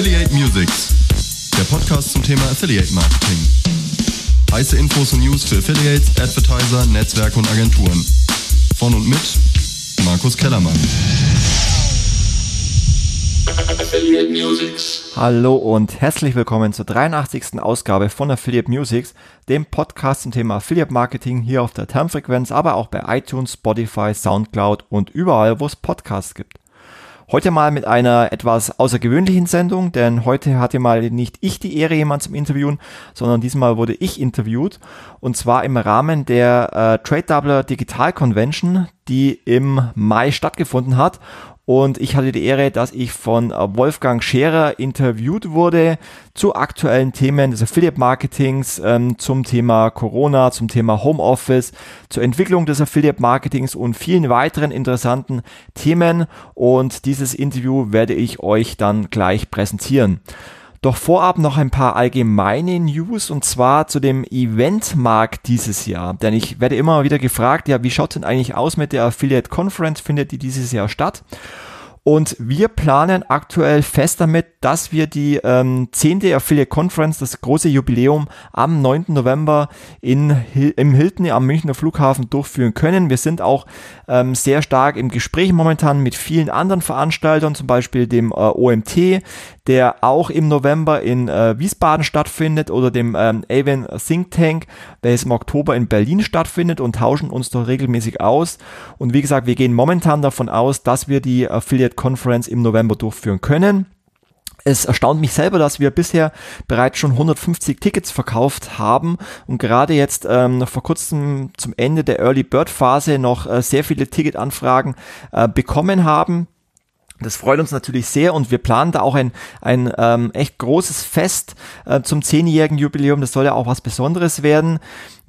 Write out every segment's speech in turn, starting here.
Affiliate Musics, der Podcast zum Thema Affiliate Marketing. Heiße Infos und News für Affiliates, Advertiser, Netzwerke und Agenturen. Von und mit Markus Kellermann. Affiliate Musics. Hallo und herzlich willkommen zur 83. Ausgabe von Affiliate Musics, dem Podcast zum Thema Affiliate Marketing hier auf der Termfrequenz, aber auch bei iTunes, Spotify, Soundcloud und überall, wo es Podcasts gibt. Heute mal mit einer etwas außergewöhnlichen Sendung, denn heute hatte mal nicht ich die Ehre, jemand zum Interviewen, sondern diesmal wurde ich interviewt. Und zwar im Rahmen der äh, Trade Doubler Digital Convention, die im Mai stattgefunden hat und ich hatte die Ehre, dass ich von äh, Wolfgang Scherer interviewt wurde zu aktuellen Themen des Affiliate Marketings, ähm, zum Thema Corona, zum Thema Homeoffice, zur Entwicklung des Affiliate Marketings und vielen weiteren interessanten Themen. Und dieses Interview werde ich euch dann gleich präsentieren. Doch vorab noch ein paar allgemeine News und zwar zu dem Eventmarkt dieses Jahr. Denn ich werde immer wieder gefragt, ja, wie schaut denn eigentlich aus mit der Affiliate Conference? Findet die dieses Jahr statt? Und wir planen aktuell fest damit, dass wir die ähm, 10. Affiliate Conference, das große Jubiläum, am 9. November in, im Hilton am Münchner Flughafen durchführen können. Wir sind auch ähm, sehr stark im Gespräch momentan mit vielen anderen Veranstaltern, zum Beispiel dem äh, OMT, der auch im November in äh, Wiesbaden stattfindet, oder dem ähm, Avon Think Tank, welches im Oktober in Berlin stattfindet und tauschen uns dort regelmäßig aus. Und wie gesagt, wir gehen momentan davon aus, dass wir die Affiliate Affiliate Conference im November durchführen können. Es erstaunt mich selber, dass wir bisher bereits schon 150 Tickets verkauft haben und gerade jetzt ähm, vor kurzem zum Ende der Early Bird Phase noch äh, sehr viele Ticketanfragen äh, bekommen haben. Das freut uns natürlich sehr und wir planen da auch ein, ein ähm, echt großes Fest äh, zum zehnjährigen Jubiläum. Das soll ja auch was Besonderes werden.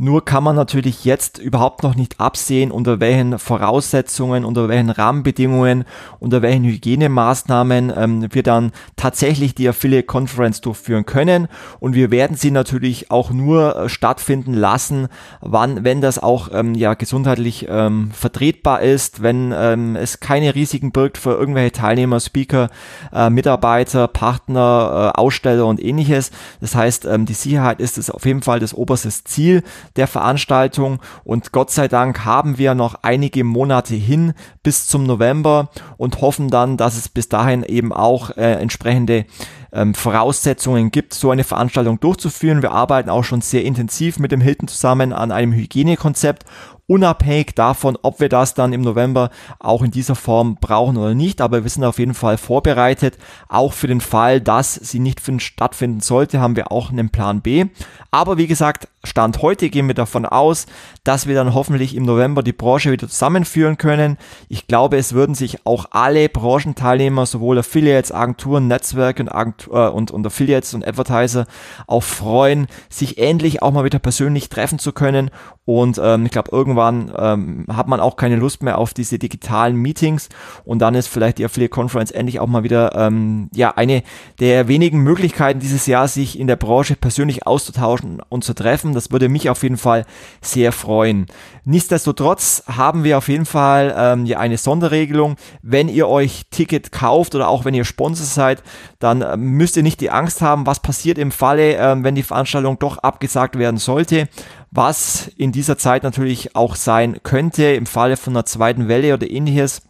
Nur kann man natürlich jetzt überhaupt noch nicht absehen, unter welchen Voraussetzungen, unter welchen Rahmenbedingungen, unter welchen Hygienemaßnahmen ähm, wir dann tatsächlich die Affiliate Conference durchführen können. Und wir werden sie natürlich auch nur äh, stattfinden lassen, wann, wenn das auch ähm, ja gesundheitlich ähm, vertretbar ist, wenn ähm, es keine Risiken birgt für irgendwelche Teilnehmer, Speaker, äh, Mitarbeiter, Partner, äh, Aussteller und ähnliches. Das heißt, ähm, die Sicherheit ist es auf jeden Fall das oberste Ziel der Veranstaltung und Gott sei Dank haben wir noch einige Monate hin bis zum November und hoffen dann, dass es bis dahin eben auch äh, entsprechende ähm, Voraussetzungen gibt, so eine Veranstaltung durchzuführen. Wir arbeiten auch schon sehr intensiv mit dem Hilton zusammen an einem Hygienekonzept unabhängig davon, ob wir das dann im November auch in dieser Form brauchen oder nicht. Aber wir sind auf jeden Fall vorbereitet. Auch für den Fall, dass sie nicht stattfinden sollte, haben wir auch einen Plan B. Aber wie gesagt, Stand heute gehen wir davon aus, dass wir dann hoffentlich im November die Branche wieder zusammenführen können. Ich glaube, es würden sich auch alle Branchenteilnehmer, sowohl Affiliates, Agenturen, Netzwerke und, Agentur, äh, und, und Affiliates und Advertiser auch freuen, sich endlich auch mal wieder persönlich treffen zu können. Und ähm, ich glaube, irgendwann ähm, hat man auch keine Lust mehr auf diese digitalen Meetings. Und dann ist vielleicht die Affiliate Conference endlich auch mal wieder ähm, ja eine der wenigen Möglichkeiten dieses Jahr, sich in der Branche persönlich auszutauschen und zu treffen haben. Das würde mich auf jeden Fall sehr freuen. Nichtsdestotrotz haben wir auf jeden Fall ähm, ja eine Sonderregelung. Wenn ihr euch Ticket kauft oder auch wenn ihr Sponsor seid, dann äh, müsst ihr nicht die Angst haben, was passiert im Falle, äh, wenn die Veranstaltung doch abgesagt werden sollte was in dieser Zeit natürlich auch sein könnte im Falle von einer zweiten Welle oder ähnliches.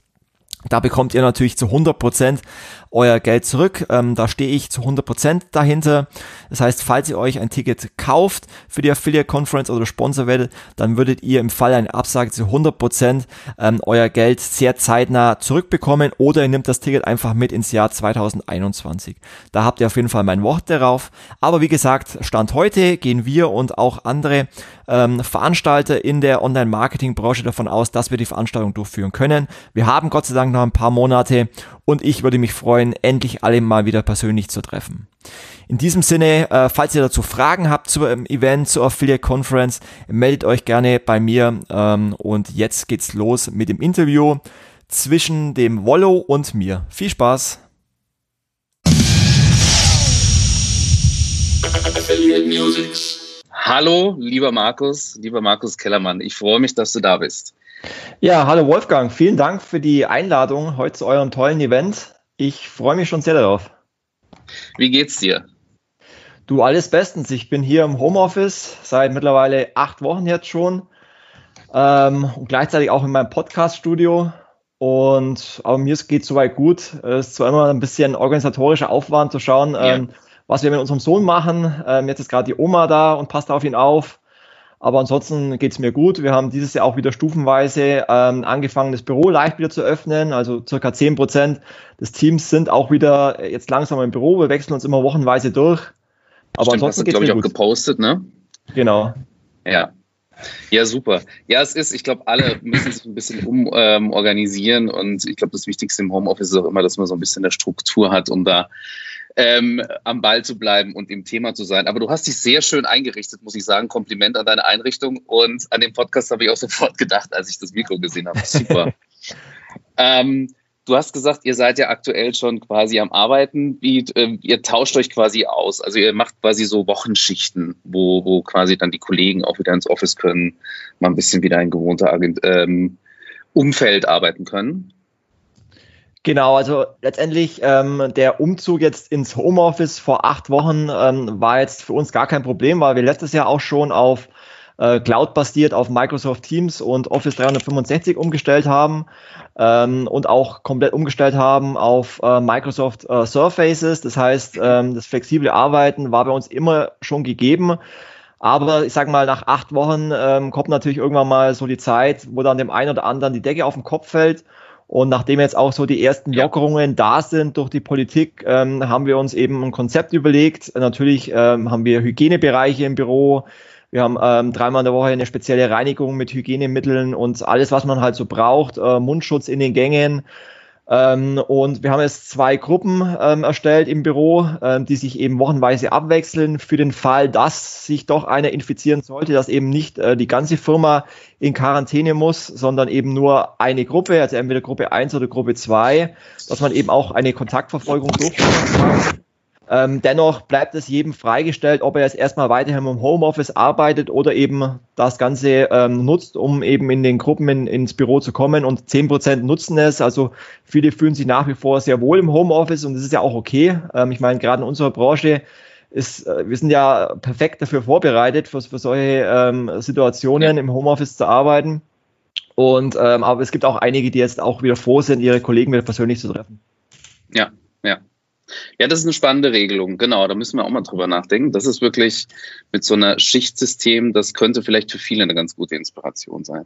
Da bekommt ihr natürlich zu 100% euer Geld zurück. Ähm, da stehe ich zu 100% dahinter. Das heißt, falls ihr euch ein Ticket kauft für die Affiliate Conference oder Sponsor werdet, dann würdet ihr im Fall einer Absage zu 100% ähm, euer Geld sehr zeitnah zurückbekommen oder ihr nehmt das Ticket einfach mit ins Jahr 2021. Da habt ihr auf jeden Fall mein Wort darauf. Aber wie gesagt, Stand heute gehen wir und auch andere ähm, Veranstalter in der Online-Marketing-Branche davon aus, dass wir die Veranstaltung durchführen können. Wir haben Gott sei Dank noch ein paar Monate und ich würde mich freuen, endlich alle mal wieder persönlich zu treffen. In diesem Sinne, äh, falls ihr dazu Fragen habt zum ähm, Event, zur Affiliate Conference, meldet euch gerne bei mir ähm, und jetzt geht's los mit dem Interview zwischen dem Wollo und mir. Viel Spaß! Hallo, lieber Markus, lieber Markus Kellermann. Ich freue mich, dass du da bist. Ja, hallo Wolfgang, vielen Dank für die Einladung heute zu eurem tollen Event. Ich freue mich schon sehr darauf. Wie geht's dir? Du, alles bestens. Ich bin hier im Homeoffice seit mittlerweile acht Wochen jetzt schon ähm, und gleichzeitig auch in meinem Podcast-Studio. Und aber mir geht es soweit gut. Es ist zwar immer ein bisschen organisatorischer Aufwand zu schauen, ja. ähm, was wir mit unserem Sohn machen. Ähm, jetzt ist gerade die Oma da und passt auf ihn auf. Aber ansonsten geht es mir gut. Wir haben dieses Jahr auch wieder stufenweise ähm, angefangen, das Büro leicht wieder zu öffnen. Also circa 10 Prozent des Teams sind auch wieder jetzt langsam im Büro. Wir wechseln uns immer wochenweise durch. Aber Stimmt, ansonsten geht es mir ich, gut. auch gepostet, ne? Genau. Ja. Ja, super. Ja, es ist, ich glaube, alle müssen sich ein bisschen umorganisieren ähm, und ich glaube, das Wichtigste im Homeoffice ist auch immer, dass man so ein bisschen eine Struktur hat, um da ähm, am Ball zu bleiben und im Thema zu sein. Aber du hast dich sehr schön eingerichtet, muss ich sagen. Kompliment an deine Einrichtung und an den Podcast habe ich auch sofort gedacht, als ich das Mikro gesehen habe. Super. ähm, du hast gesagt, ihr seid ja aktuell schon quasi am Arbeiten. Wie, äh, ihr tauscht euch quasi aus. Also ihr macht quasi so Wochenschichten, wo, wo quasi dann die Kollegen auch wieder ins Office können, mal ein bisschen wieder ein gewohnter ähm, Umfeld arbeiten können. Genau, also letztendlich ähm, der Umzug jetzt ins Homeoffice vor acht Wochen ähm, war jetzt für uns gar kein Problem, weil wir letztes Jahr auch schon auf äh, Cloud-basiert auf Microsoft Teams und Office 365 umgestellt haben ähm, und auch komplett umgestellt haben auf äh, Microsoft äh, Surfaces. Das heißt, ähm, das flexible Arbeiten war bei uns immer schon gegeben. Aber ich sage mal, nach acht Wochen ähm, kommt natürlich irgendwann mal so die Zeit, wo dann dem einen oder anderen die Decke auf den Kopf fällt und nachdem jetzt auch so die ersten Lockerungen da sind durch die Politik, ähm, haben wir uns eben ein Konzept überlegt. Natürlich ähm, haben wir Hygienebereiche im Büro. Wir haben ähm, dreimal in der Woche eine spezielle Reinigung mit Hygienemitteln und alles, was man halt so braucht. Äh, Mundschutz in den Gängen. Ähm, und wir haben jetzt zwei Gruppen ähm, erstellt im Büro, ähm, die sich eben wochenweise abwechseln für den Fall, dass sich doch einer infizieren sollte, dass eben nicht äh, die ganze Firma in Quarantäne muss, sondern eben nur eine Gruppe, also entweder Gruppe 1 oder Gruppe 2, dass man eben auch eine Kontaktverfolgung durchführen kann. Ähm, dennoch bleibt es jedem freigestellt, ob er jetzt erstmal weiterhin im Homeoffice arbeitet oder eben das Ganze ähm, nutzt, um eben in den Gruppen in, ins Büro zu kommen. Und zehn Prozent nutzen es. Also viele fühlen sich nach wie vor sehr wohl im Homeoffice und das ist ja auch okay. Ähm, ich meine, gerade in unserer Branche ist, äh, wir sind ja perfekt dafür vorbereitet, für, für solche ähm, Situationen im Homeoffice zu arbeiten. Und ähm, aber es gibt auch einige, die jetzt auch wieder froh sind, ihre Kollegen wieder persönlich zu treffen. Ja, ja. Ja, das ist eine spannende Regelung. Genau, da müssen wir auch mal drüber nachdenken. Das ist wirklich mit so einer Schichtsystem, das könnte vielleicht für viele eine ganz gute Inspiration sein.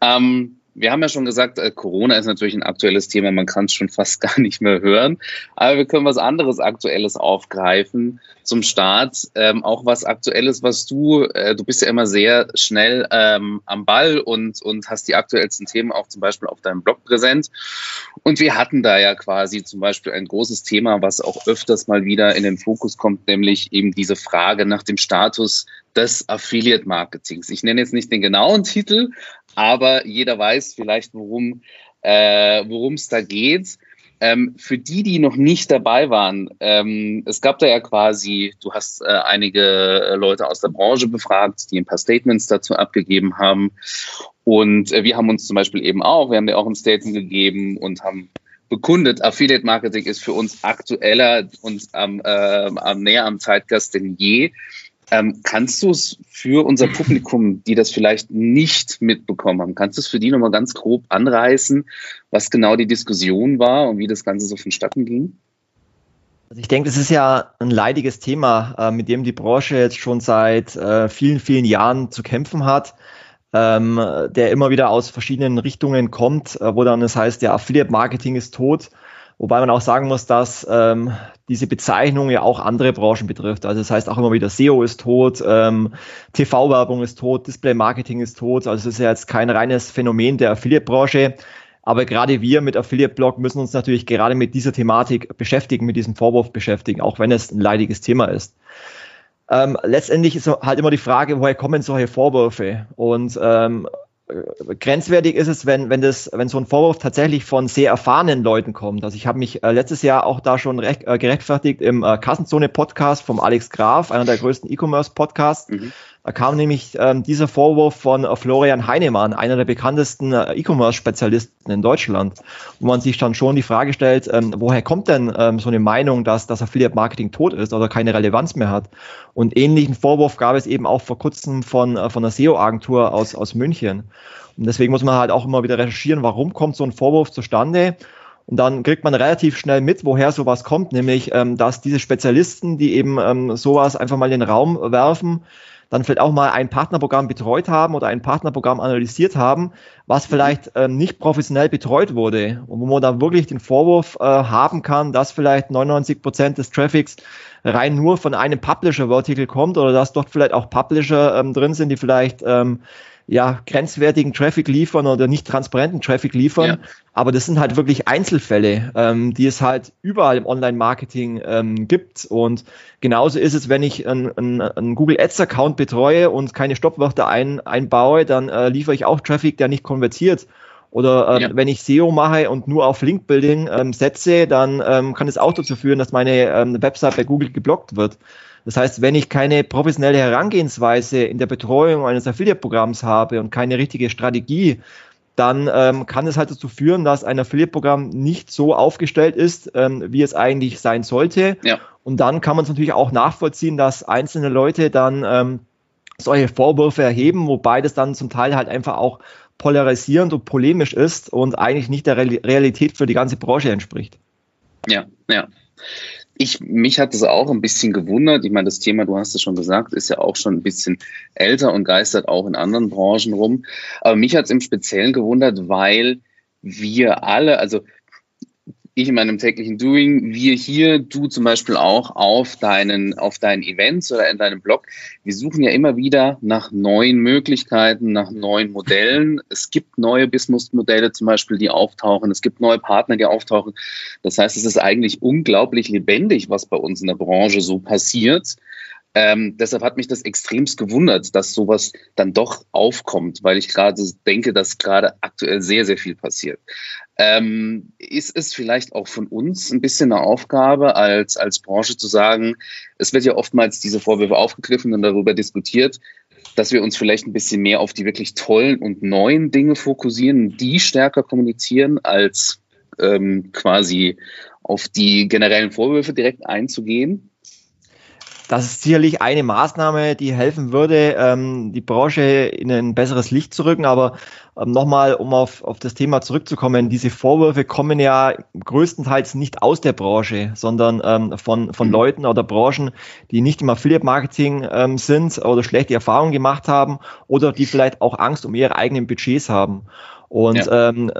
Ähm, wir haben ja schon gesagt, äh, Corona ist natürlich ein aktuelles Thema, man kann es schon fast gar nicht mehr hören. Aber wir können was anderes Aktuelles aufgreifen zum Start. Ähm, auch was Aktuelles, was du, äh, du bist ja immer sehr schnell ähm, am Ball und, und hast die aktuellsten Themen auch zum Beispiel auf deinem Blog präsent. Und wir hatten da ja quasi zum Beispiel ein großes Thema, was auch öfters mal wieder in den Fokus kommt, nämlich eben diese Frage nach dem Status des Affiliate Marketings. Ich nenne jetzt nicht den genauen Titel, aber jeder weiß vielleicht, worum äh, es da geht. Ähm, für die, die noch nicht dabei waren, ähm, es gab da ja quasi, du hast äh, einige Leute aus der Branche befragt, die ein paar Statements dazu abgegeben haben. Und äh, wir haben uns zum Beispiel eben auch, wir haben dir auch ein Statement gegeben und haben bekundet, Affiliate Marketing ist für uns aktueller und am, äh, am näher am Zeitgast denn je. Ähm, kannst du es für unser Publikum, die das vielleicht nicht mitbekommen haben, kannst du es für die nochmal ganz grob anreißen, was genau die Diskussion war und wie das Ganze so vonstatten ging? Also ich denke, das ist ja ein leidiges Thema, äh, mit dem die Branche jetzt schon seit äh, vielen, vielen Jahren zu kämpfen hat, ähm, der immer wieder aus verschiedenen Richtungen kommt, äh, wo dann es heißt, ja, Affiliate Marketing ist tot. Wobei man auch sagen muss, dass ähm, diese Bezeichnung ja auch andere Branchen betrifft. Also das heißt auch immer wieder, SEO ist tot, ähm, TV-Werbung ist tot, Display-Marketing ist tot. Also es ist ja jetzt kein reines Phänomen der Affiliate-Branche. Aber gerade wir mit Affiliate-Blog müssen uns natürlich gerade mit dieser Thematik beschäftigen, mit diesem Vorwurf beschäftigen, auch wenn es ein leidiges Thema ist. Ähm, letztendlich ist halt immer die Frage, woher kommen solche Vorwürfe? Und ähm, grenzwertig ist es, wenn, wenn, das, wenn so ein Vorwurf tatsächlich von sehr erfahrenen Leuten kommt. Also ich habe mich äh, letztes Jahr auch da schon recht, äh, gerechtfertigt im äh, Kassenzone-Podcast vom Alex Graf, einer der größten E-Commerce-Podcasts. Mhm. Da kam nämlich ähm, dieser Vorwurf von äh, Florian Heinemann, einer der bekanntesten äh, E-Commerce-Spezialisten in Deutschland, wo man sich dann schon die Frage stellt, ähm, woher kommt denn ähm, so eine Meinung, dass das Affiliate-Marketing tot ist oder keine Relevanz mehr hat? Und ähnlichen Vorwurf gab es eben auch vor kurzem von, äh, von einer SEO-Agentur aus, aus München. Und deswegen muss man halt auch immer wieder recherchieren, warum kommt so ein Vorwurf zustande? Und dann kriegt man relativ schnell mit, woher sowas kommt, nämlich, ähm, dass diese Spezialisten, die eben ähm, sowas einfach mal in den Raum werfen, dann vielleicht auch mal ein Partnerprogramm betreut haben oder ein Partnerprogramm analysiert haben, was vielleicht ähm, nicht professionell betreut wurde. Und wo man dann wirklich den Vorwurf äh, haben kann, dass vielleicht 99 Prozent des Traffics rein nur von einem Publisher-Vertical kommt oder dass dort vielleicht auch Publisher ähm, drin sind, die vielleicht ähm, ja, grenzwertigen Traffic liefern oder nicht transparenten Traffic liefern. Ja. Aber das sind halt wirklich Einzelfälle, ähm, die es halt überall im Online-Marketing ähm, gibt. Und genauso ist es, wenn ich einen Google Ads-Account betreue und keine Stoppwörter ein, einbaue, dann äh, liefere ich auch Traffic, der nicht konvertiert. Oder ähm, ja. wenn ich SEO mache und nur auf Link-Building ähm, setze, dann ähm, kann es auch dazu führen, dass meine ähm, Website bei Google geblockt wird. Das heißt, wenn ich keine professionelle Herangehensweise in der Betreuung eines Affiliate-Programms habe und keine richtige Strategie, dann ähm, kann es halt dazu führen, dass ein Affiliate-Programm nicht so aufgestellt ist, ähm, wie es eigentlich sein sollte. Ja. Und dann kann man es natürlich auch nachvollziehen, dass einzelne Leute dann ähm, solche Vorwürfe erheben, wobei das dann zum Teil halt einfach auch polarisierend und polemisch ist und eigentlich nicht der Realität für die ganze Branche entspricht. Ja, ja ich, mich hat es auch ein bisschen gewundert. Ich meine, das Thema, du hast es schon gesagt, ist ja auch schon ein bisschen älter und geistert auch in anderen Branchen rum. Aber mich hat es im Speziellen gewundert, weil wir alle, also ich in meinem täglichen Doing, wir hier, du zum Beispiel auch auf deinen, auf deinen Events oder in deinem Blog. Wir suchen ja immer wieder nach neuen Möglichkeiten, nach neuen Modellen. Es gibt neue Businessmodelle zum Beispiel, die auftauchen. Es gibt neue Partner, die auftauchen. Das heißt, es ist eigentlich unglaublich lebendig, was bei uns in der Branche so passiert. Ähm, deshalb hat mich das extremst gewundert, dass sowas dann doch aufkommt, weil ich gerade denke, dass gerade aktuell sehr, sehr viel passiert. Ähm, ist es vielleicht auch von uns ein bisschen eine Aufgabe als, als Branche zu sagen, es wird ja oftmals diese Vorwürfe aufgegriffen und darüber diskutiert, dass wir uns vielleicht ein bisschen mehr auf die wirklich tollen und neuen Dinge fokussieren, die stärker kommunizieren, als ähm, quasi auf die generellen Vorwürfe direkt einzugehen? Das ist sicherlich eine Maßnahme, die helfen würde, ähm, die Branche in ein besseres Licht zu rücken. Aber ähm, nochmal, um auf, auf das Thema zurückzukommen, diese Vorwürfe kommen ja größtenteils nicht aus der Branche, sondern ähm, von, von mhm. Leuten oder Branchen, die nicht im Affiliate-Marketing ähm, sind oder schlechte Erfahrungen gemacht haben oder die vielleicht auch Angst um ihre eigenen Budgets haben. Und ja. ähm,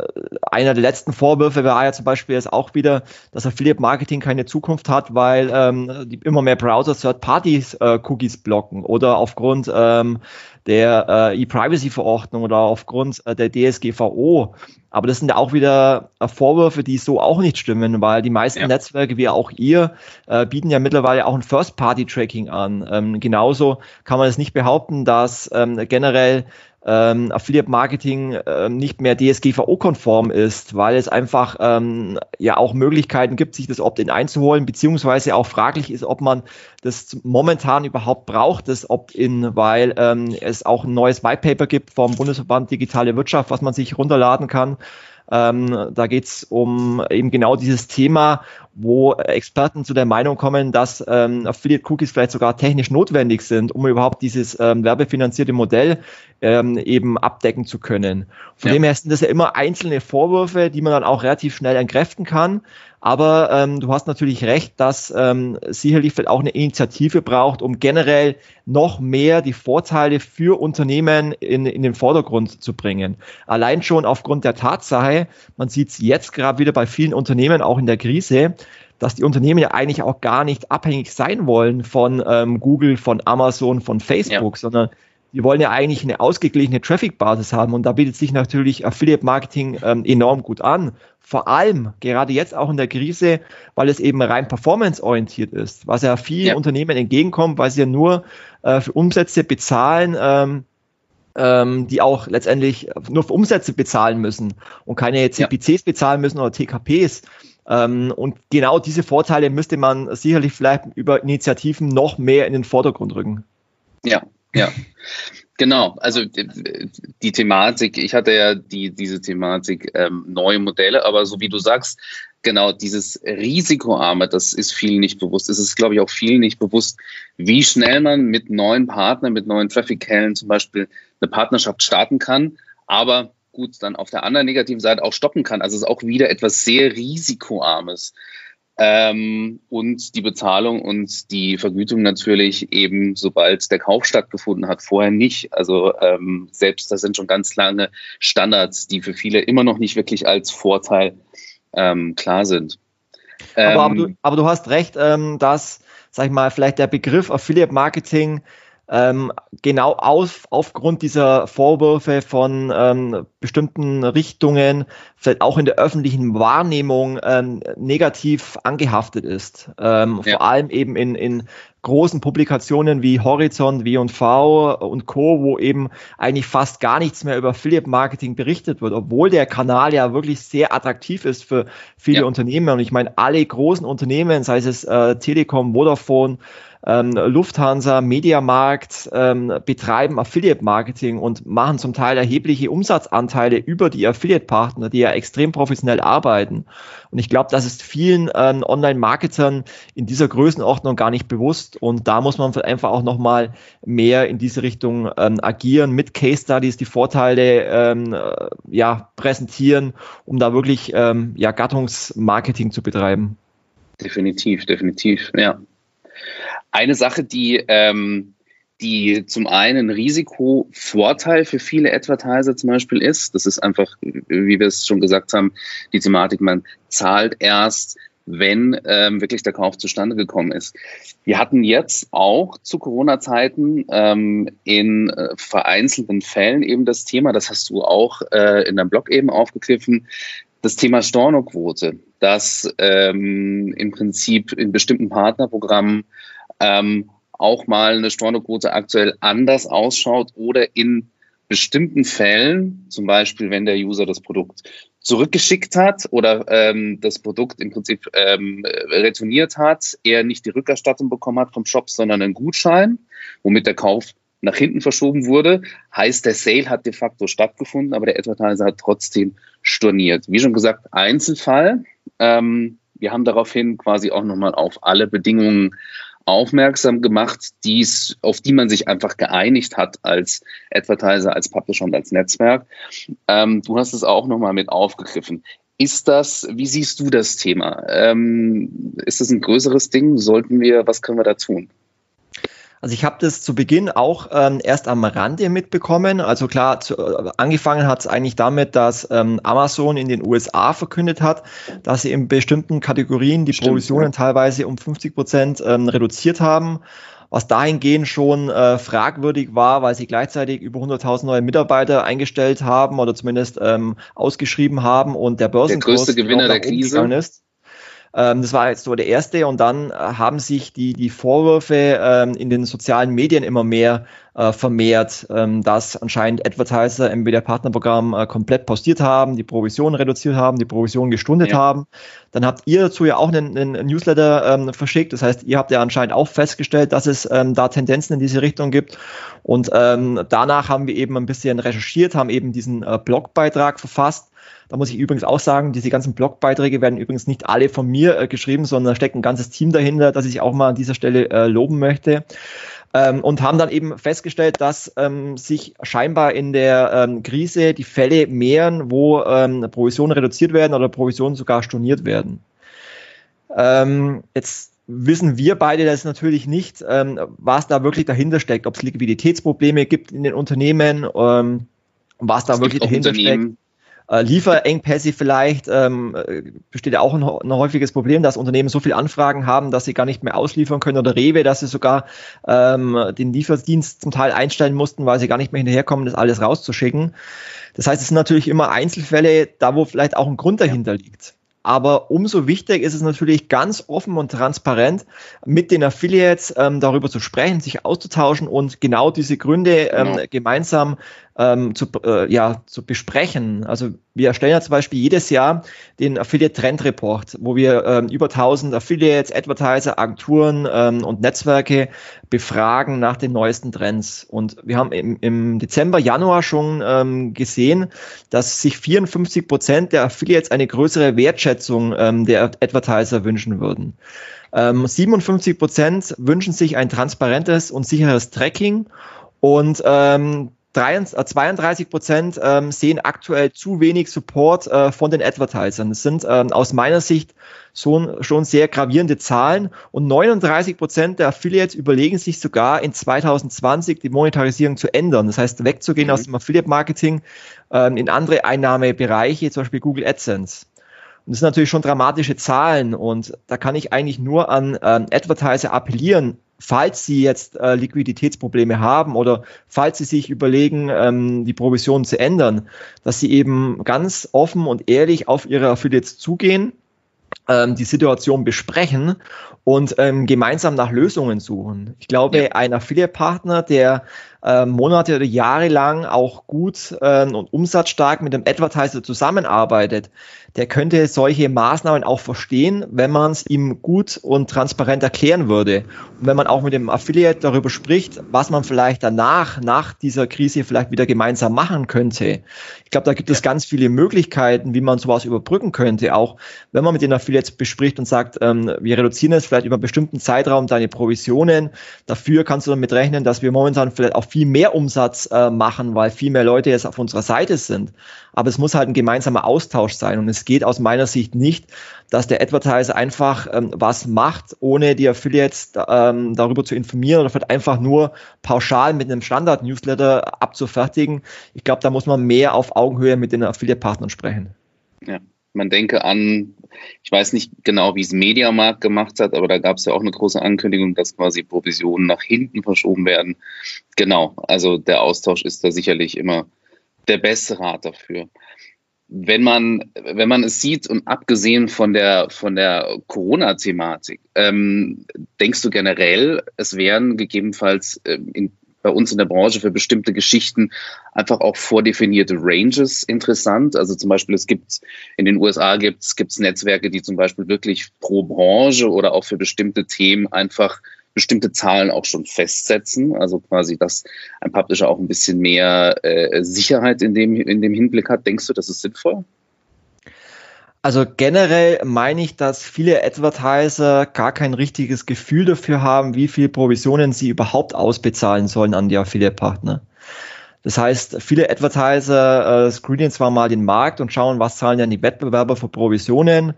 einer der letzten Vorwürfe war ja zum Beispiel jetzt auch wieder, dass Affiliate Marketing keine Zukunft hat, weil ähm, die immer mehr Browser Third-Party-Cookies äh, blocken oder aufgrund ähm, der äh, E-Privacy-Verordnung oder aufgrund äh, der DSGVO. Aber das sind ja auch wieder äh, Vorwürfe, die so auch nicht stimmen, weil die meisten ja. Netzwerke, wie auch ihr, äh, bieten ja mittlerweile auch ein First-Party-Tracking an. Ähm, genauso kann man es nicht behaupten, dass ähm, generell ähm, Affiliate Marketing ähm, nicht mehr DSGVO-konform ist, weil es einfach ähm, ja auch Möglichkeiten gibt, sich das Opt-in einzuholen, beziehungsweise auch fraglich ist, ob man das momentan überhaupt braucht, das Opt-in, weil ähm, es auch ein neues White Paper gibt vom Bundesverband Digitale Wirtschaft, was man sich runterladen kann. Ähm, da geht es um eben genau dieses Thema, wo Experten zu der Meinung kommen, dass ähm, Affiliate-Cookies vielleicht sogar technisch notwendig sind, um überhaupt dieses ähm, werbefinanzierte Modell ähm, eben abdecken zu können. Von ja. dem her sind das ja immer einzelne Vorwürfe, die man dann auch relativ schnell entkräften kann. Aber ähm, du hast natürlich recht, dass ähm, sicherlich auch eine Initiative braucht, um generell noch mehr die Vorteile für Unternehmen in, in den Vordergrund zu bringen. Allein schon aufgrund der Tatsache, man sieht es jetzt gerade wieder bei vielen Unternehmen, auch in der Krise, dass die Unternehmen ja eigentlich auch gar nicht abhängig sein wollen von ähm, Google, von Amazon, von Facebook, ja. sondern die wollen ja eigentlich eine ausgeglichene Traffic-Basis haben und da bietet sich natürlich Affiliate-Marketing ähm, enorm gut an vor allem gerade jetzt auch in der Krise, weil es eben rein performance-orientiert ist, was ja vielen ja. Unternehmen entgegenkommt, weil sie ja nur äh, für Umsätze bezahlen, ähm, ähm, die auch letztendlich nur für Umsätze bezahlen müssen und keine CPCs ja. bezahlen müssen oder TKPs. Ähm, und genau diese Vorteile müsste man sicherlich vielleicht über Initiativen noch mehr in den Vordergrund rücken. Ja, Ja, genau. Also die Thematik, ich hatte ja die, diese Thematik ähm, neue Modelle, aber so wie du sagst, genau dieses Risikoarme, das ist vielen nicht bewusst. Es ist, glaube ich, auch vielen nicht bewusst, wie schnell man mit neuen Partnern, mit neuen Traffic-Quellen zum Beispiel eine Partnerschaft starten kann, aber gut dann auf der anderen negativen Seite auch stoppen kann. Also es ist auch wieder etwas sehr Risikoarmes. Ähm, und die Bezahlung und die Vergütung natürlich eben, sobald der Kauf stattgefunden hat, vorher nicht. Also ähm, selbst das sind schon ganz lange Standards, die für viele immer noch nicht wirklich als Vorteil ähm, klar sind. Aber, aber, du, ähm, aber, du, hast recht, ähm, dass, sag ich mal, vielleicht der Begriff Affiliate Marketing ähm, genau auf, aufgrund dieser Vorwürfe von ähm, bestimmten Richtungen, vielleicht auch in der öffentlichen Wahrnehmung ähm, negativ angehaftet ist. Ähm, ja. Vor allem eben in, in großen Publikationen wie Horizont, W&V und Co., wo eben eigentlich fast gar nichts mehr über Affiliate Marketing berichtet wird, obwohl der Kanal ja wirklich sehr attraktiv ist für viele ja. Unternehmen. Und ich meine, alle großen Unternehmen, sei es äh, Telekom, Vodafone, ähm, Lufthansa, Mediamarkt ähm, betreiben Affiliate-Marketing und machen zum Teil erhebliche Umsatzanteile über die Affiliate-Partner, die ja extrem professionell arbeiten. Und ich glaube, das ist vielen ähm, Online-Marketern in dieser Größenordnung gar nicht bewusst. Und da muss man einfach auch nochmal mehr in diese Richtung ähm, agieren, mit Case Studies die Vorteile ähm, äh, ja, präsentieren, um da wirklich ähm, ja, Gattungsmarketing zu betreiben. Definitiv, definitiv, ja. Eine Sache, die, ähm, die zum einen Risikovorteil für viele Advertiser zum Beispiel ist, das ist einfach, wie wir es schon gesagt haben, die Thematik, man zahlt erst, wenn ähm, wirklich der Kauf zustande gekommen ist. Wir hatten jetzt auch zu Corona-Zeiten ähm, in äh, vereinzelten Fällen eben das Thema, das hast du auch äh, in deinem Blog eben aufgegriffen, das Thema Stornoquote, dass ähm, im Prinzip in bestimmten Partnerprogrammen ähm, auch mal eine Stornoquote aktuell anders ausschaut oder in bestimmten Fällen, zum Beispiel wenn der User das Produkt zurückgeschickt hat oder ähm, das Produkt im Prinzip ähm, retourniert hat, er nicht die Rückerstattung bekommen hat vom Shop, sondern einen Gutschein, womit der Kauf nach hinten verschoben wurde, heißt, der Sale hat de facto stattgefunden, aber der Advertiser hat trotzdem storniert. Wie schon gesagt, Einzelfall. Ähm, wir haben daraufhin quasi auch nochmal auf alle Bedingungen aufmerksam gemacht, die's, auf die man sich einfach geeinigt hat als Advertiser, als Publisher und als Netzwerk. Ähm, du hast es auch nochmal mit aufgegriffen. Ist das, wie siehst du das Thema? Ähm, ist das ein größeres Ding? Sollten wir, was können wir da tun? Also ich habe das zu Beginn auch ähm, erst am Rande mitbekommen. Also klar, zu, äh, angefangen hat es eigentlich damit, dass ähm, Amazon in den USA verkündet hat, dass sie in bestimmten Kategorien die Stimmt, Provisionen ja. teilweise um 50 Prozent ähm, reduziert haben was dahingehend schon äh, fragwürdig war, weil sie gleichzeitig über 100.000 neue Mitarbeiter eingestellt haben oder zumindest ähm, ausgeschrieben haben und der Börsenkurs der größte Gewinner der Krise ist. Ähm, das war jetzt so der erste und dann äh, haben sich die, die Vorwürfe ähm, in den sozialen Medien immer mehr äh, vermehrt, ähm, dass anscheinend Advertiser entweder Partnerprogramm äh, komplett postiert haben, die Provision reduziert haben, die Provision gestundet ja. haben. Dann habt ihr dazu ja auch einen, einen Newsletter ähm, verschickt. Das heißt, ihr habt ja anscheinend auch festgestellt, dass es ähm, da Tendenzen in diese Richtung gibt. Und ähm, danach haben wir eben ein bisschen recherchiert, haben eben diesen äh, Blogbeitrag verfasst da muss ich übrigens auch sagen, diese ganzen Blogbeiträge werden übrigens nicht alle von mir äh, geschrieben, sondern da steckt ein ganzes Team dahinter, das ich auch mal an dieser Stelle äh, loben möchte. Ähm, und haben dann eben festgestellt, dass ähm, sich scheinbar in der ähm, Krise die Fälle mehren, wo ähm, Provisionen reduziert werden oder Provisionen sogar storniert werden. Ähm, jetzt wissen wir beide das natürlich nicht, ähm, was da wirklich dahinter steckt, ob es Liquiditätsprobleme gibt in den Unternehmen, was da es wirklich dahinter steckt. Äh, Lieferengpässe vielleicht ähm, äh, besteht ja auch ein, ein, häufiges Problem, dass Unternehmen so viel Anfragen haben, dass sie gar nicht mehr ausliefern können oder Rewe, dass sie sogar ähm, den Lieferdienst zum Teil einstellen mussten, weil sie gar nicht mehr hinterherkommen, das alles rauszuschicken. Das heißt, es sind natürlich immer Einzelfälle, da wo vielleicht auch ein Grund dahinter liegt. Aber umso wichtiger ist es natürlich ganz offen und transparent mit den Affiliates ähm, darüber zu sprechen, sich auszutauschen und genau diese Gründe ähm, genau. gemeinsam ähm, zu, äh, ja, zu besprechen. Also wir erstellen ja zum Beispiel jedes Jahr den Affiliate Trend Report, wo wir ähm, über 1000 Affiliates, Advertiser, Agenturen ähm, und Netzwerke befragen nach den neuesten Trends. Und wir haben im, im Dezember, Januar schon ähm, gesehen, dass sich 54 Prozent der Affiliates eine größere Wertschätzung ähm, der Advertiser wünschen würden. Ähm, 57 Prozent wünschen sich ein transparentes und sicheres Tracking und ähm, 32 äh, Prozent ähm, sehen aktuell zu wenig Support äh, von den Advertisern. Das sind ähm, aus meiner Sicht schon, schon sehr gravierende Zahlen und 39 Prozent der Affiliates überlegen sich sogar in 2020 die Monetarisierung zu ändern. Das heißt, wegzugehen mhm. aus dem Affiliate-Marketing ähm, in andere Einnahmebereiche, zum Beispiel Google AdSense. Und das sind natürlich schon dramatische Zahlen und da kann ich eigentlich nur an ähm, Advertiser appellieren, falls Sie jetzt äh, Liquiditätsprobleme haben oder falls Sie sich überlegen, ähm, die Provision zu ändern, dass Sie eben ganz offen und ehrlich auf Ihre Affiliates zugehen, ähm, die Situation besprechen und ähm, gemeinsam nach Lösungen suchen. Ich glaube, ja. ein Affiliate-Partner, der äh, Monate oder Jahre lang auch gut äh, und umsatzstark mit dem Advertiser zusammenarbeitet, der könnte solche Maßnahmen auch verstehen, wenn man es ihm gut und transparent erklären würde. Und wenn man auch mit dem Affiliate darüber spricht, was man vielleicht danach, nach dieser Krise vielleicht wieder gemeinsam machen könnte. Ich glaube, da gibt es ganz viele Möglichkeiten, wie man sowas überbrücken könnte. Auch wenn man mit den Affiliates bespricht und sagt, ähm, wir reduzieren jetzt vielleicht über einen bestimmten Zeitraum deine Provisionen. Dafür kannst du damit rechnen, dass wir momentan vielleicht auch viel mehr Umsatz äh, machen, weil viel mehr Leute jetzt auf unserer Seite sind. Aber es muss halt ein gemeinsamer Austausch sein. Und es geht aus meiner Sicht nicht, dass der Advertiser einfach ähm, was macht, ohne die Affiliates ähm, darüber zu informieren oder vielleicht einfach nur pauschal mit einem Standard-Newsletter abzufertigen. Ich glaube, da muss man mehr auf Augenhöhe mit den Affiliate-Partnern sprechen. Ja, man denke an, ich weiß nicht genau, wie es Mediamarkt gemacht hat, aber da gab es ja auch eine große Ankündigung, dass quasi Provisionen nach hinten verschoben werden. Genau, also der Austausch ist da sicherlich immer der beste Rat dafür. Wenn man, wenn man es sieht und abgesehen von der, von der Corona-Thematik, ähm, denkst du generell, es wären gegebenenfalls äh, in, bei uns in der Branche für bestimmte Geschichten einfach auch vordefinierte Ranges interessant. Also zum Beispiel, es gibt in den USA gibt es Netzwerke, die zum Beispiel wirklich pro Branche oder auch für bestimmte Themen einfach bestimmte Zahlen auch schon festsetzen. Also quasi, dass ein Publisher auch ein bisschen mehr äh, Sicherheit in dem, in dem Hinblick hat. Denkst du, das ist sinnvoll? Also generell meine ich, dass viele Advertiser gar kein richtiges Gefühl dafür haben, wie viel Provisionen sie überhaupt ausbezahlen sollen an die Affiliate-Partner. Das heißt, viele Advertiser äh, screenen zwar mal den Markt und schauen, was zahlen denn die Wettbewerber für Provisionen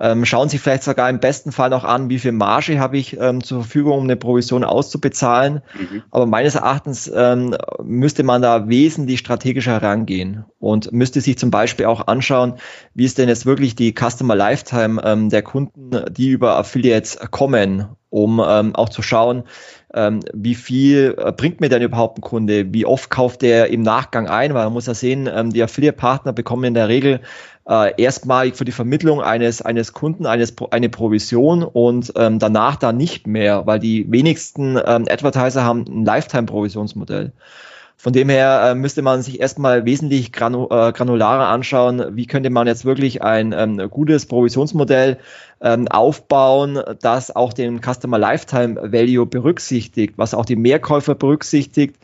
ähm, schauen Sie vielleicht sogar im besten Fall noch an, wie viel Marge habe ich ähm, zur Verfügung, um eine Provision auszubezahlen. Mhm. Aber meines Erachtens ähm, müsste man da wesentlich strategischer herangehen und müsste sich zum Beispiel auch anschauen, wie ist denn jetzt wirklich die Customer Lifetime ähm, der Kunden, die über Affiliates kommen, um ähm, auch zu schauen, ähm, wie viel äh, bringt mir denn überhaupt ein Kunde, wie oft kauft der im Nachgang ein, weil man muss ja sehen, ähm, die Affiliate-Partner bekommen in der Regel äh, erstmalig für die Vermittlung eines, eines Kunden eines, eine Provision und ähm, danach dann nicht mehr, weil die wenigsten ähm, Advertiser haben ein Lifetime-Provisionsmodell. Von dem her äh, müsste man sich erstmal wesentlich granu äh, granularer anschauen, wie könnte man jetzt wirklich ein ähm, gutes Provisionsmodell ähm, aufbauen, das auch den Customer Lifetime Value berücksichtigt, was auch die Mehrkäufer berücksichtigt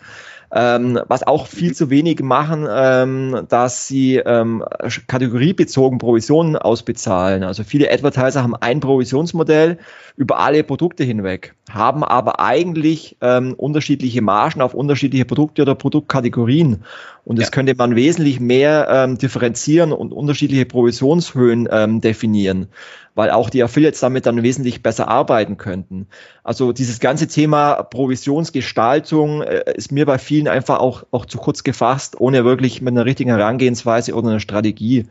ähm, was auch viel zu wenig machen, ähm, dass sie ähm, kategoriebezogen Provisionen ausbezahlen. Also viele Advertiser haben ein Provisionsmodell über alle Produkte hinweg, haben aber eigentlich ähm, unterschiedliche Margen auf unterschiedliche Produkte oder Produktkategorien. Und das ja. könnte man wesentlich mehr ähm, differenzieren und unterschiedliche Provisionshöhen ähm, definieren weil auch die Affiliates damit dann wesentlich besser arbeiten könnten. Also dieses ganze Thema Provisionsgestaltung äh, ist mir bei vielen einfach auch, auch zu kurz gefasst, ohne wirklich mit einer richtigen Herangehensweise oder einer Strategie.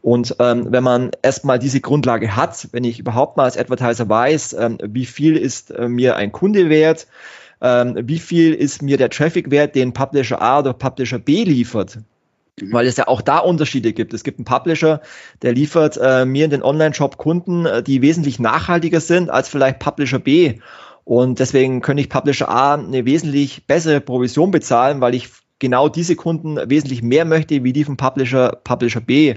Und ähm, wenn man erstmal diese Grundlage hat, wenn ich überhaupt mal als Advertiser weiß, ähm, wie viel ist äh, mir ein Kunde wert, ähm, wie viel ist mir der Traffic wert, den Publisher A oder Publisher B liefert, Mhm. weil es ja auch da Unterschiede gibt. Es gibt einen Publisher, der liefert äh, mir in den Online-Shop Kunden, äh, die wesentlich nachhaltiger sind als vielleicht Publisher B. Und deswegen könnte ich Publisher A eine wesentlich bessere Provision bezahlen, weil ich genau diese Kunden wesentlich mehr möchte, wie die vom Publisher, Publisher B.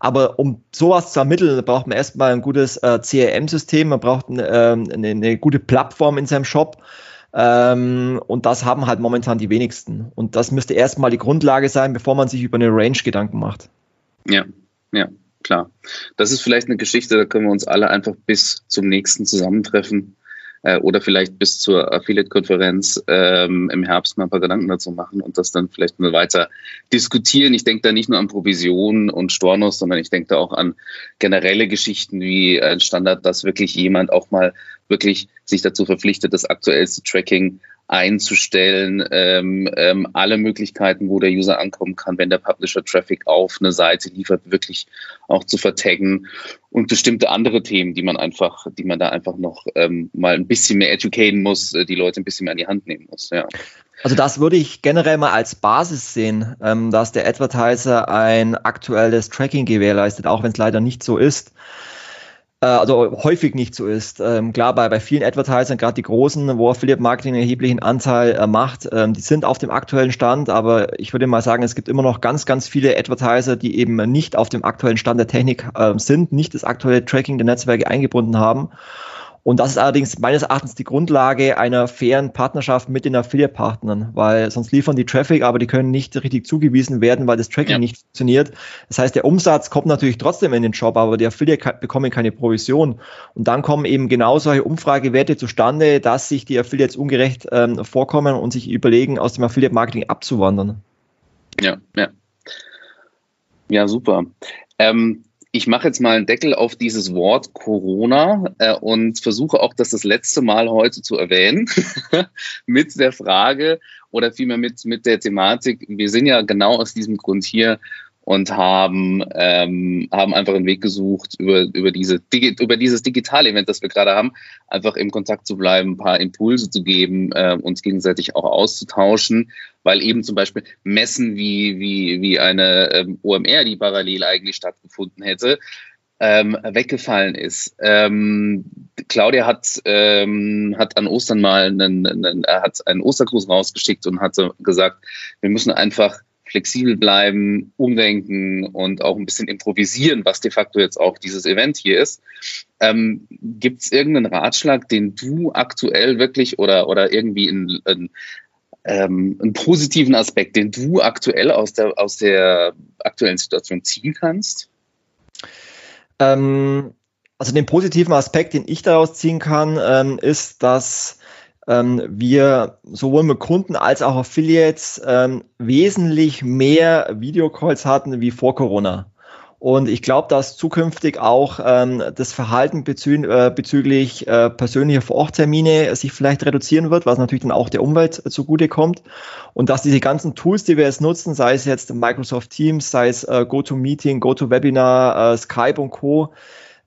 Aber um sowas zu ermitteln, braucht man erstmal ein gutes äh, CRM-System, man braucht ein, ähm, eine, eine, gute Plattform in seinem Shop. Ähm, und das haben halt momentan die wenigsten. Und das müsste erstmal die Grundlage sein, bevor man sich über eine Range Gedanken macht. Ja, ja, klar. Das ist vielleicht eine Geschichte, da können wir uns alle einfach bis zum nächsten Zusammentreffen äh, oder vielleicht bis zur Affiliate-Konferenz ähm, im Herbst mal ein paar Gedanken dazu machen und das dann vielleicht mal weiter diskutieren. Ich denke da nicht nur an Provisionen und Stornos, sondern ich denke da auch an generelle Geschichten wie ein Standard, dass wirklich jemand auch mal wirklich sich dazu verpflichtet, das aktuellste Tracking einzustellen, ähm, ähm, alle Möglichkeiten, wo der User ankommen kann, wenn der Publisher Traffic auf eine Seite liefert, wirklich auch zu vertaggen und bestimmte andere Themen, die man einfach, die man da einfach noch ähm, mal ein bisschen mehr educaten muss, äh, die Leute ein bisschen mehr an die Hand nehmen muss. Ja. Also das würde ich generell mal als Basis sehen, ähm, dass der Advertiser ein aktuelles Tracking gewährleistet, auch wenn es leider nicht so ist. Äh, also häufig nicht so ist. Ähm, klar, bei, bei vielen Advertisern, gerade die großen, wo Affiliate Marketing einen erheblichen Anteil äh, macht, ähm, die sind auf dem aktuellen Stand, aber ich würde mal sagen, es gibt immer noch ganz, ganz viele Advertiser, die eben nicht auf dem aktuellen Stand der Technik äh, sind, nicht das aktuelle Tracking der Netzwerke eingebunden haben. Und das ist allerdings meines Erachtens die Grundlage einer fairen Partnerschaft mit den Affiliate-Partnern, weil sonst liefern die Traffic, aber die können nicht richtig zugewiesen werden, weil das Tracking ja. nicht funktioniert. Das heißt, der Umsatz kommt natürlich trotzdem in den Job, aber die Affiliate bekommen keine Provision. Und dann kommen eben genau solche Umfragewerte zustande, dass sich die Affiliates ungerecht ähm, vorkommen und sich überlegen, aus dem Affiliate-Marketing abzuwandern. Ja, ja. Ja, super. Ähm, ich mache jetzt mal einen Deckel auf dieses Wort Corona äh, und versuche auch das das letzte Mal heute zu erwähnen mit der Frage oder vielmehr mit, mit der Thematik. Wir sind ja genau aus diesem Grund hier, und haben, ähm, haben einfach einen Weg gesucht, über, über, diese, über dieses Digital-Event, das wir gerade haben, einfach im Kontakt zu bleiben, ein paar Impulse zu geben, äh, uns gegenseitig auch auszutauschen, weil eben zum Beispiel Messen wie, wie, wie eine ähm, OMR, die parallel eigentlich stattgefunden hätte, ähm, weggefallen ist. Ähm, Claudia hat, ähm, hat an Ostern mal einen, einen, hat einen Ostergruß rausgeschickt und hatte gesagt, wir müssen einfach flexibel bleiben, umdenken und auch ein bisschen improvisieren, was de facto jetzt auch dieses Event hier ist. Ähm, Gibt es irgendeinen Ratschlag, den du aktuell wirklich oder, oder irgendwie in, in ähm, einen positiven Aspekt, den du aktuell aus der, aus der aktuellen Situation ziehen kannst? Ähm, also den positiven Aspekt, den ich daraus ziehen kann, ähm, ist, dass ähm, wir sowohl mit Kunden als auch Affiliates ähm, wesentlich mehr Videocalls hatten wie vor Corona. Und ich glaube, dass zukünftig auch ähm, das Verhalten bezü äh, bezüglich äh, persönlicher Vororttermine sich vielleicht reduzieren wird, was natürlich dann auch der Umwelt zugutekommt. Und dass diese ganzen Tools, die wir jetzt nutzen, sei es jetzt Microsoft Teams, sei es äh, GoToMeeting, GoToWebinar, äh, Skype und Co.,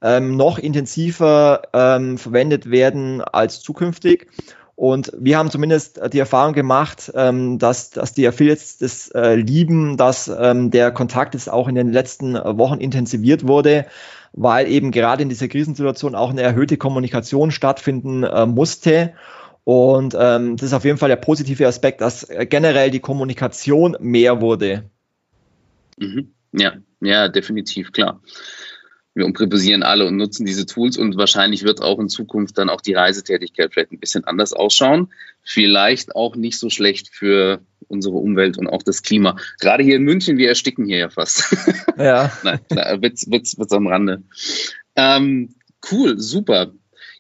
ähm, noch intensiver ähm, verwendet werden als zukünftig. Und wir haben zumindest die Erfahrung gemacht, ähm, dass, dass die Affiliates das äh, lieben, dass ähm, der Kontakt jetzt auch in den letzten Wochen intensiviert wurde, weil eben gerade in dieser Krisensituation auch eine erhöhte Kommunikation stattfinden äh, musste. Und ähm, das ist auf jeden Fall der positive Aspekt, dass generell die Kommunikation mehr wurde. Mhm. Ja, ja, definitiv, klar wir umpriorisieren alle und nutzen diese Tools und wahrscheinlich wird auch in Zukunft dann auch die Reisetätigkeit vielleicht ein bisschen anders ausschauen. Vielleicht auch nicht so schlecht für unsere Umwelt und auch das Klima. Gerade hier in München, wir ersticken hier ja fast. Ja. Nein, Witz, Witz, Witz am Rande. Ähm, cool, super.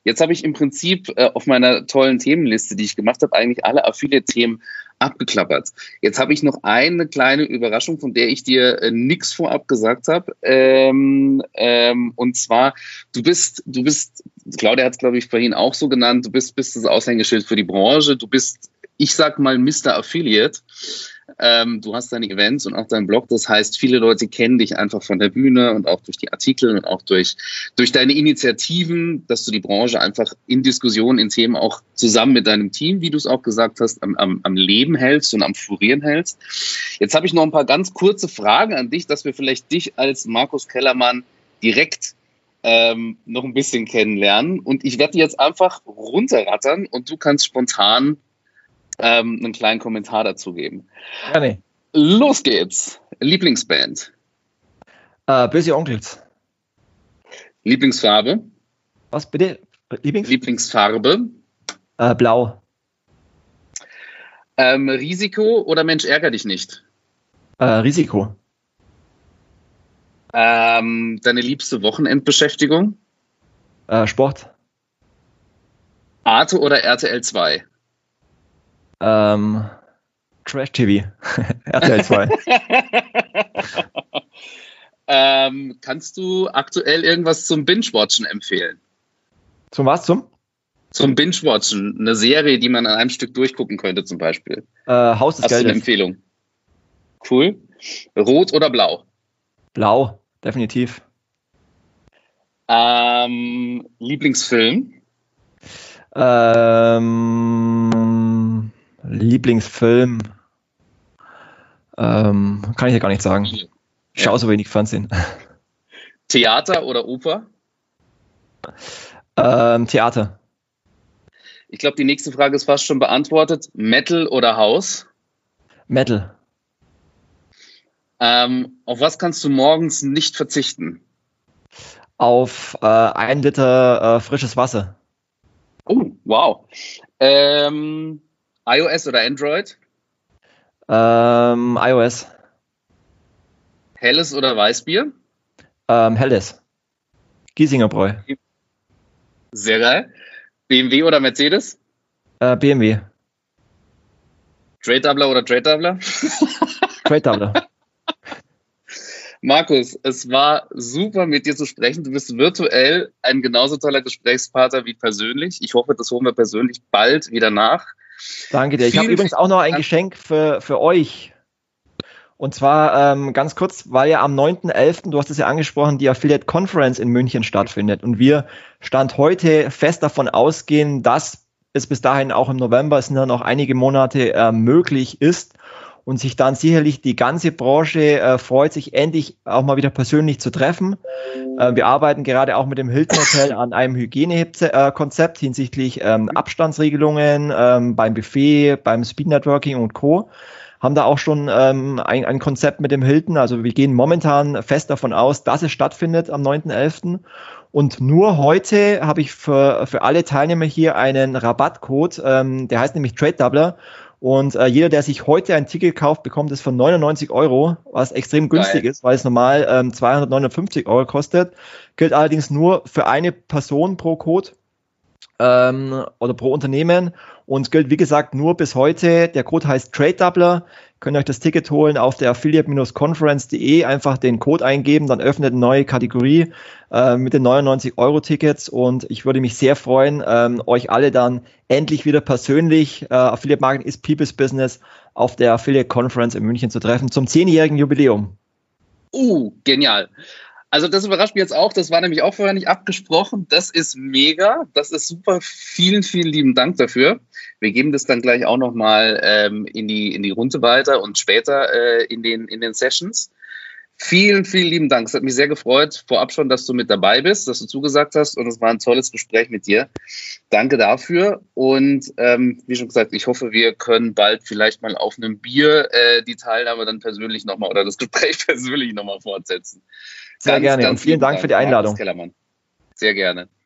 Jetzt habe ich im Prinzip äh, auf meiner tollen Themenliste, die ich gemacht habe, eigentlich alle Affiliate-Themen abgeklappert. Jetzt habe ich noch eine kleine Überraschung, von der ich dir äh, nichts vorab gesagt habe. Ähm, ähm, und zwar, du bist, du bist, Claudia hat es, glaube ich, vorhin auch so genannt, du bist, bist das Aushängeschild für die Branche, du bist, ich sag mal, Mr. Affiliate. Ähm, du hast deine Events und auch deinen Blog. Das heißt, viele Leute kennen dich einfach von der Bühne und auch durch die Artikel und auch durch, durch deine Initiativen, dass du die Branche einfach in Diskussionen, in Themen auch zusammen mit deinem Team, wie du es auch gesagt hast, am, am, am Leben hältst und am Florieren hältst. Jetzt habe ich noch ein paar ganz kurze Fragen an dich, dass wir vielleicht dich als Markus Kellermann direkt ähm, noch ein bisschen kennenlernen. Und ich werde jetzt einfach runterrattern und du kannst spontan ähm, einen kleinen Kommentar dazu geben. Gerne. Los geht's. Lieblingsband. Äh, Böse Onkels. Lieblingsfarbe. Was bitte? Lieblings Lieblingsfarbe. Äh, blau. Ähm, Risiko oder Mensch ärger dich nicht? Äh, Risiko. Ähm, deine liebste Wochenendbeschäftigung? Äh, Sport. Arte oder RTL 2? Ähm, Trash TV. RTL 2. ähm, kannst du aktuell irgendwas zum Binge-Watchen empfehlen? Zum was? Zum? Zum Binge-Watchen. Eine Serie, die man an einem Stück durchgucken könnte, zum Beispiel. Äh, Haus des Hast Geldes. du eine Empfehlung? Cool. Rot oder blau? Blau, definitiv. Ähm, Lieblingsfilm? Ähm, Lieblingsfilm? Ähm, kann ich ja gar nicht sagen. Ich schaue so wenig Fernsehen. Theater oder Oper? Ähm, Theater. Ich glaube, die nächste Frage ist fast schon beantwortet. Metal oder Haus? Metal. Ähm, auf was kannst du morgens nicht verzichten? Auf äh, ein Liter äh, frisches Wasser. Oh, wow. Ähm, iOS oder Android? Ähm, iOS. Helles oder Weißbier? Ähm, Helles. Giesinger Bräu. Sehr geil. BMW oder Mercedes? Äh, BMW. Trade Doubler oder Trade Doubler? Trade Doubler. Markus, es war super mit dir zu sprechen. Du bist virtuell ein genauso toller Gesprächspartner wie persönlich. Ich hoffe, das holen wir persönlich bald wieder nach. Danke dir. Ich habe übrigens auch noch ein Geschenk für, für euch. Und zwar ähm, ganz kurz, weil ja am 9.11., du hast es ja angesprochen, die Affiliate Conference in München stattfindet. Und wir stand heute fest davon ausgehen, dass es bis dahin auch im November, es sind ja noch einige Monate äh, möglich ist, und sich dann sicherlich die ganze Branche äh, freut, sich endlich auch mal wieder persönlich zu treffen. Äh, wir arbeiten gerade auch mit dem Hilton Hotel an einem Hygienekonzept hinsichtlich ähm, Abstandsregelungen ähm, beim Buffet, beim Speed Networking und Co. Haben da auch schon ähm, ein, ein Konzept mit dem Hilton. Also wir gehen momentan fest davon aus, dass es stattfindet am 9.11. Und nur heute habe ich für, für alle Teilnehmer hier einen Rabattcode, ähm, der heißt nämlich Trade Doubler. Und äh, jeder, der sich heute ein Ticket kauft, bekommt es für 99 Euro, was extrem günstig Geil. ist, weil es normal ähm, 259 Euro kostet. Gilt allerdings nur für eine Person pro Code ähm, oder pro Unternehmen und gilt wie gesagt nur bis heute. Der Code heißt Trade Doubler. Könnt ihr euch das Ticket holen auf der affiliate-conference.de, einfach den Code eingeben, dann öffnet eine neue Kategorie äh, mit den 99 Euro Tickets und ich würde mich sehr freuen, ähm, euch alle dann endlich wieder persönlich, äh, Affiliate Marketing ist People's Business, auf der Affiliate Conference in München zu treffen zum zehnjährigen Jubiläum. Uh, genial. Also das überrascht mich jetzt auch. Das war nämlich auch vorher nicht abgesprochen. Das ist mega. Das ist super. Vielen, vielen lieben Dank dafür. Wir geben das dann gleich auch nochmal ähm, in, die, in die Runde weiter und später äh, in, den, in den Sessions. Vielen, vielen lieben Dank. Es hat mich sehr gefreut, vorab schon, dass du mit dabei bist, dass du zugesagt hast und es war ein tolles Gespräch mit dir. Danke dafür und ähm, wie schon gesagt, ich hoffe, wir können bald vielleicht mal auf einem Bier äh, die Teilnahme dann persönlich nochmal oder das Gespräch persönlich nochmal fortsetzen. Sehr ganz, gerne ganz und vielen Dank, Dank für die Einladung. Sehr gerne.